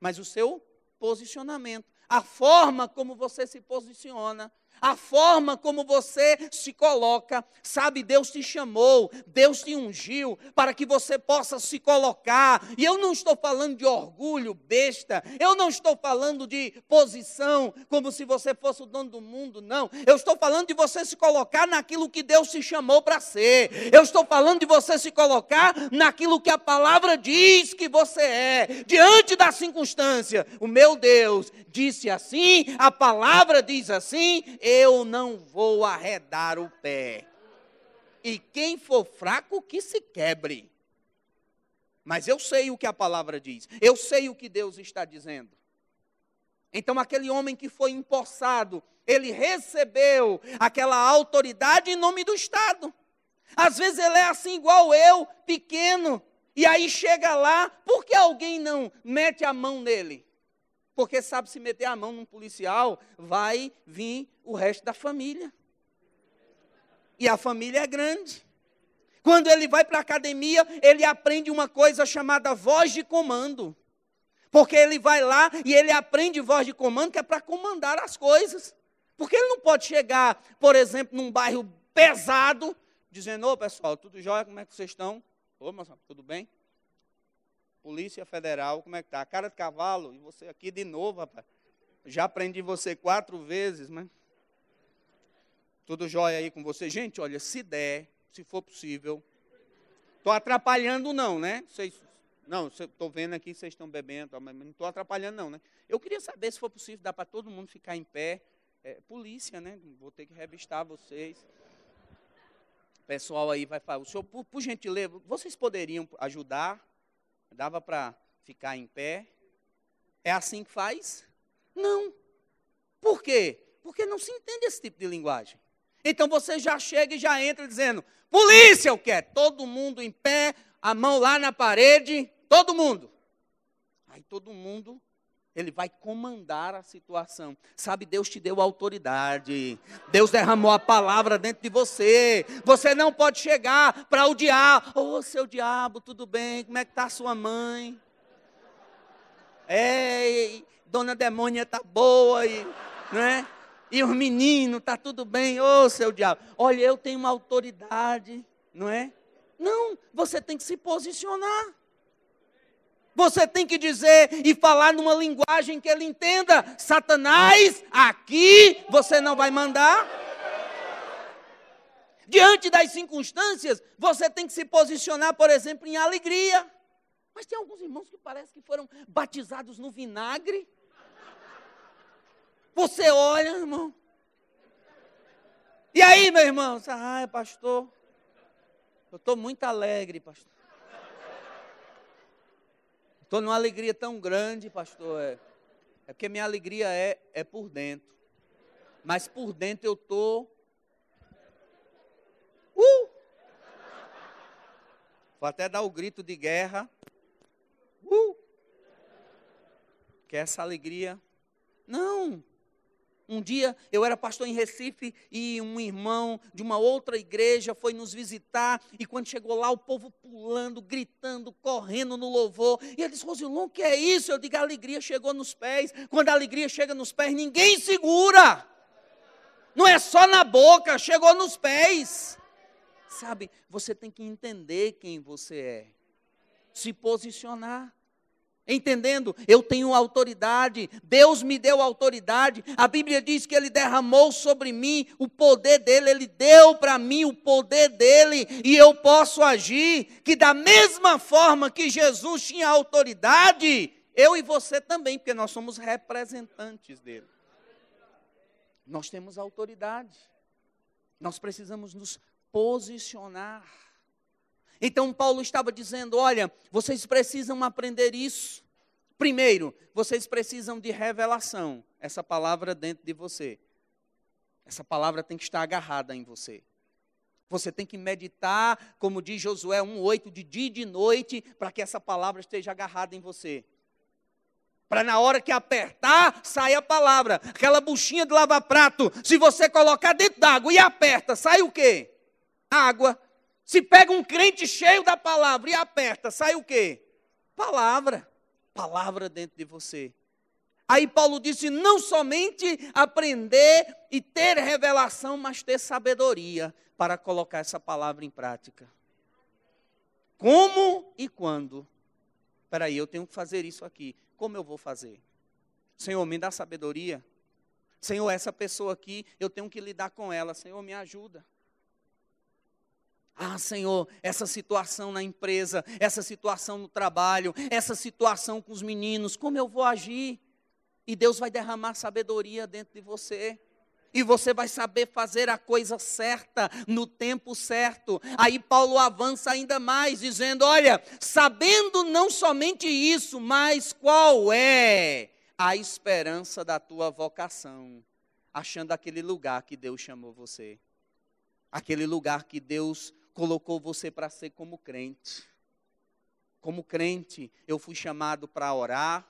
mas o seu posicionamento, a forma como você se posiciona, a forma como você se coloca. Sabe, Deus te chamou, Deus te ungiu para que você possa se colocar. E eu não estou falando de orgulho besta, eu não estou falando de posição como se você fosse o dono do mundo, não. Eu estou falando de você se colocar naquilo que Deus te chamou para ser. Eu estou falando de você se colocar naquilo que a palavra diz que você é, diante da circunstância. O meu Deus disse assim, a palavra diz assim, eu não vou arredar o pé. E quem for fraco, que se quebre. Mas eu sei o que a palavra diz, eu sei o que Deus está dizendo. Então, aquele homem que foi empossado, ele recebeu aquela autoridade em nome do Estado. Às vezes ele é assim, igual eu, pequeno, e aí chega lá, por que alguém não mete a mão nele? Porque sabe se meter a mão num policial, vai vir o resto da família. E a família é grande. Quando ele vai para a academia, ele aprende uma coisa chamada voz de comando. Porque ele vai lá e ele aprende voz de comando, que é para comandar as coisas. Porque ele não pode chegar, por exemplo, num bairro pesado, dizendo: Ô pessoal, tudo jóia? Como é que vocês estão? Ô, moça, tudo bem? Polícia Federal, como é que tá? Cara de cavalo, e você aqui de novo, rapaz. Já aprendi você quatro vezes, mas. Tudo jóia aí com você. Gente, olha, se der, se for possível. Estou atrapalhando, não, né? Não, estou vendo aqui vocês estão bebendo, mas não estou atrapalhando, não, né? Eu queria saber se for possível, dá para todo mundo ficar em pé. É, polícia, né? Vou ter que revistar vocês. Pessoal aí vai falar. O senhor, por, por gentileza, vocês poderiam ajudar? Dava para ficar em pé? É assim que faz? Não. Por quê? Porque não se entende esse tipo de linguagem. Então você já chega e já entra dizendo: polícia, eu quero. Todo mundo em pé, a mão lá na parede, todo mundo. Aí todo mundo ele vai comandar a situação. Sabe, Deus te deu autoridade. Deus derramou a palavra dentro de você. Você não pode chegar para odiar. Ô, oh, seu diabo, tudo bem? Como é que está sua mãe? É, dona demônia tá boa e, né? E os meninos, tá tudo bem? Ô, oh, seu diabo. Olha, eu tenho uma autoridade, não é? Não, você tem que se posicionar. Você tem que dizer e falar numa linguagem que ele entenda. Satanás, aqui você não vai mandar. Diante das circunstâncias, você tem que se posicionar, por exemplo, em alegria. Mas tem alguns irmãos que parece que foram batizados no vinagre. Você olha, irmão. E aí, meu irmão? Ai, pastor, eu estou muito alegre, pastor. Estou numa alegria tão grande, pastor. É, é porque minha alegria é, é por dentro. Mas por dentro eu estou. Uh! Vou até dar o grito de guerra. Uh! Que é essa alegria. Não, um dia eu era pastor em Recife e um irmão de uma outra igreja foi nos visitar. E quando chegou lá, o povo pulando, gritando, correndo no louvor. E ele disse: Rosilon, o que é isso? Eu digo: a alegria chegou nos pés. Quando a alegria chega nos pés, ninguém segura. Não é só na boca, chegou nos pés. Sabe, você tem que entender quem você é, se posicionar entendendo? Eu tenho autoridade, Deus me deu autoridade. A Bíblia diz que Ele derramou sobre mim o poder dele, Ele deu para mim o poder dele e eu posso agir. Que da mesma forma que Jesus tinha autoridade, eu e você também, porque nós somos representantes dele. Nós temos autoridade, nós precisamos nos posicionar. Então Paulo estava dizendo: olha, vocês precisam aprender isso. Primeiro, vocês precisam de revelação, essa palavra dentro de você. Essa palavra tem que estar agarrada em você. Você tem que meditar, como diz Josué 1,8, de dia e de noite, para que essa palavra esteja agarrada em você. Para na hora que apertar, sair a palavra. Aquela buchinha de lavar prato, se você colocar dentro d'água e aperta, sai o quê? Água. Se pega um crente cheio da palavra e aperta, sai o quê? Palavra. Palavra dentro de você. Aí Paulo disse: não somente aprender e ter revelação, mas ter sabedoria para colocar essa palavra em prática. Como e quando? Espera aí, eu tenho que fazer isso aqui. Como eu vou fazer? Senhor, me dá sabedoria. Senhor, essa pessoa aqui, eu tenho que lidar com ela. Senhor, me ajuda. Ah, Senhor, essa situação na empresa, essa situação no trabalho, essa situação com os meninos, como eu vou agir? E Deus vai derramar sabedoria dentro de você. E você vai saber fazer a coisa certa no tempo certo. Aí Paulo avança ainda mais, dizendo: Olha, sabendo não somente isso, mas qual é a esperança da tua vocação, achando aquele lugar que Deus chamou você, aquele lugar que Deus colocou você para ser como crente. Como crente, eu fui chamado para orar,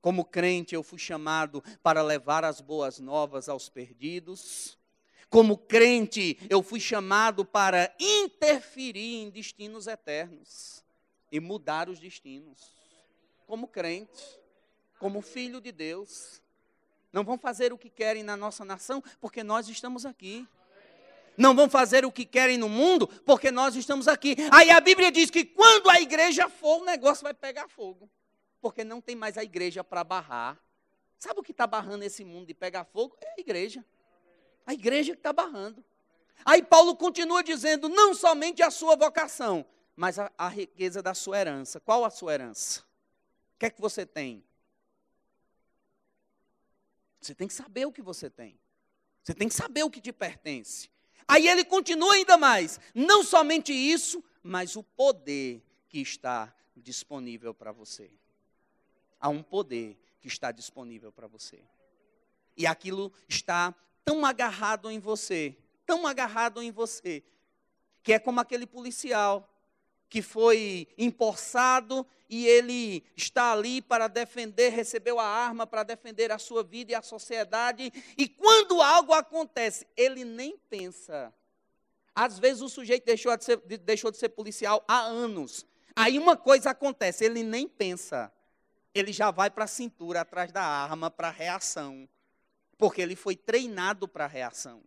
como crente, eu fui chamado para levar as boas novas aos perdidos. Como crente, eu fui chamado para interferir em destinos eternos e mudar os destinos. Como crente, como filho de Deus. Não vão fazer o que querem na nossa nação, porque nós estamos aqui. Não vão fazer o que querem no mundo, porque nós estamos aqui. Aí a Bíblia diz que quando a igreja for, o negócio vai pegar fogo porque não tem mais a igreja para barrar. Sabe o que está barrando esse mundo de pegar fogo? É a igreja. A igreja que está barrando. Aí Paulo continua dizendo: não somente a sua vocação, mas a, a riqueza da sua herança. Qual a sua herança? O que é que você tem? Você tem que saber o que você tem. Você tem que saber o que te pertence. Aí ele continua ainda mais: não somente isso, mas o poder que está disponível para você há um poder que está disponível para você. E aquilo está tão agarrado em você, tão agarrado em você, que é como aquele policial que foi empossado e ele está ali para defender, recebeu a arma para defender a sua vida e a sociedade, e quando algo acontece, ele nem pensa. Às vezes o sujeito deixou de ser, deixou de ser policial há anos. Aí uma coisa acontece, ele nem pensa ele já vai para a cintura atrás da arma para reação, porque ele foi treinado para reação.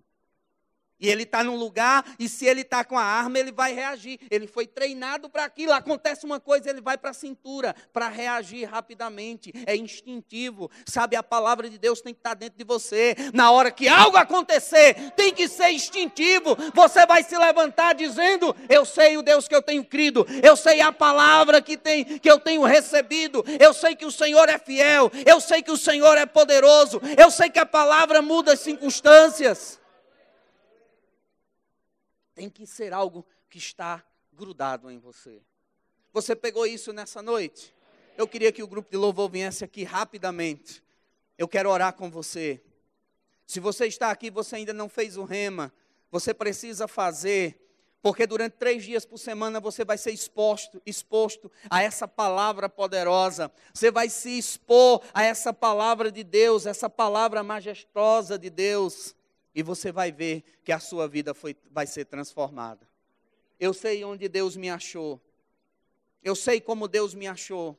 E ele está num lugar, e se ele está com a arma, ele vai reagir. Ele foi treinado para aquilo. Acontece uma coisa, ele vai para a cintura para reagir rapidamente. É instintivo. Sabe, a palavra de Deus tem que estar tá dentro de você. Na hora que algo acontecer, tem que ser instintivo. Você vai se levantar dizendo: Eu sei o Deus que eu tenho crido. Eu sei a palavra que, tem, que eu tenho recebido. Eu sei que o Senhor é fiel. Eu sei que o Senhor é poderoso. Eu sei que a palavra muda as circunstâncias tem que ser algo que está grudado em você. Você pegou isso nessa noite? Eu queria que o grupo de louvor viesse aqui rapidamente. Eu quero orar com você. Se você está aqui, você ainda não fez o rema, você precisa fazer, porque durante três dias por semana você vai ser exposto, exposto a essa palavra poderosa. Você vai se expor a essa palavra de Deus, essa palavra majestosa de Deus e você vai ver que a sua vida foi, vai ser transformada. Eu sei onde Deus me achou. Eu sei como Deus me achou.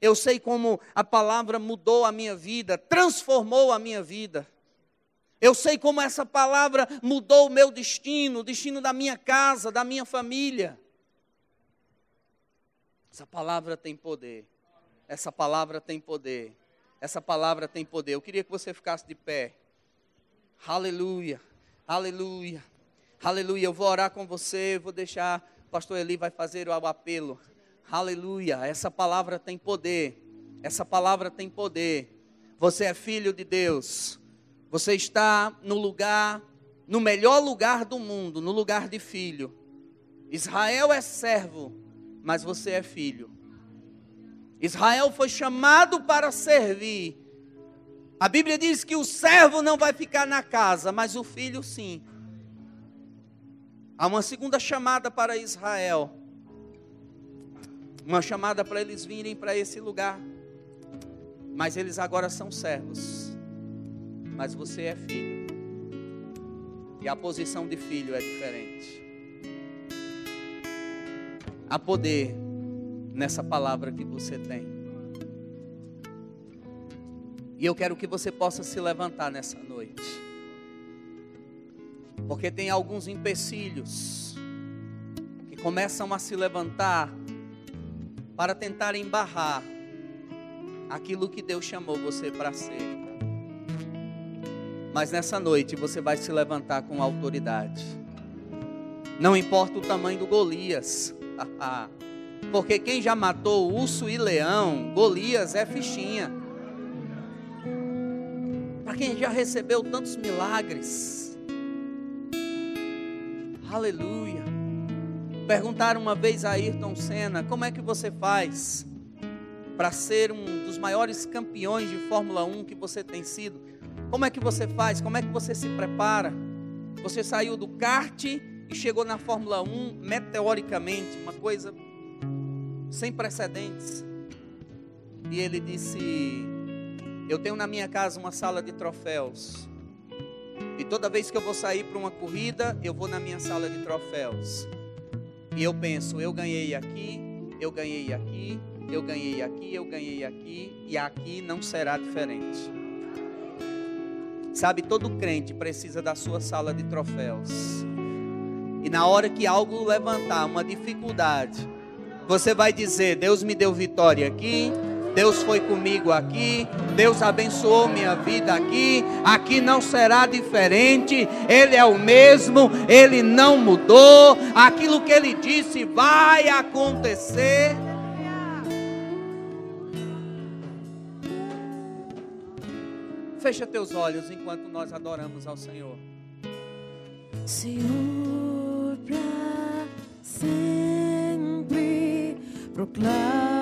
Eu sei como a palavra mudou a minha vida, transformou a minha vida. Eu sei como essa palavra mudou o meu destino, o destino da minha casa, da minha família. Essa palavra tem poder. Essa palavra tem poder. Essa palavra tem poder. Eu queria que você ficasse de pé. Aleluia, aleluia, aleluia. Eu vou orar com você, vou deixar, o pastor Eli vai fazer o apelo. Aleluia, essa palavra tem poder, essa palavra tem poder. Você é filho de Deus, você está no lugar, no melhor lugar do mundo, no lugar de filho. Israel é servo, mas você é filho. Israel foi chamado para servir, a Bíblia diz que o servo não vai ficar na casa, mas o filho sim. Há uma segunda chamada para Israel. Uma chamada para eles virem para esse lugar. Mas eles agora são servos. Mas você é filho. E a posição de filho é diferente. Há poder nessa palavra que você tem. E eu quero que você possa se levantar nessa noite. Porque tem alguns empecilhos que começam a se levantar para tentar embarrar aquilo que Deus chamou você para ser. Mas nessa noite você vai se levantar com autoridade. Não importa o tamanho do Golias. Porque quem já matou urso e leão, Golias é fichinha. Quem já recebeu tantos milagres. Aleluia. Perguntaram uma vez a Ayrton Senna: como é que você faz para ser um dos maiores campeões de Fórmula 1 que você tem sido? Como é que você faz? Como é que você se prepara? Você saiu do kart e chegou na Fórmula 1 meteoricamente, uma coisa sem precedentes. E ele disse: Eu tenho na minha casa uma sala de troféus. E toda vez que eu vou sair para uma corrida, eu vou na minha sala de troféus. E eu penso: eu ganhei aqui, eu ganhei aqui, eu ganhei aqui, eu ganhei aqui, e aqui não será diferente. Sabe, todo crente precisa da sua sala de troféus. E na hora que algo levantar, uma dificuldade, você vai dizer: Deus me deu vitória aqui, Deus foi comigo aqui, Deus abençoou minha vida aqui, aqui não será diferente, Ele é o mesmo, Ele não mudou, aquilo que Ele disse vai acontecer. Fecha teus olhos enquanto nós adoramos ao Senhor. Senhor, pra sempre proclamarei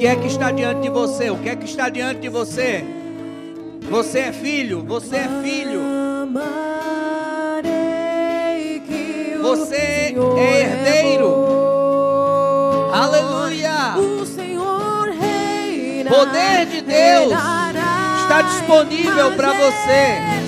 que é que está diante de você? O que é que está diante de você? Você é filho, você é filho. Você é herdeiro. bom. Aleluia. O Senhor reina. Poder de Deus está disponível para você.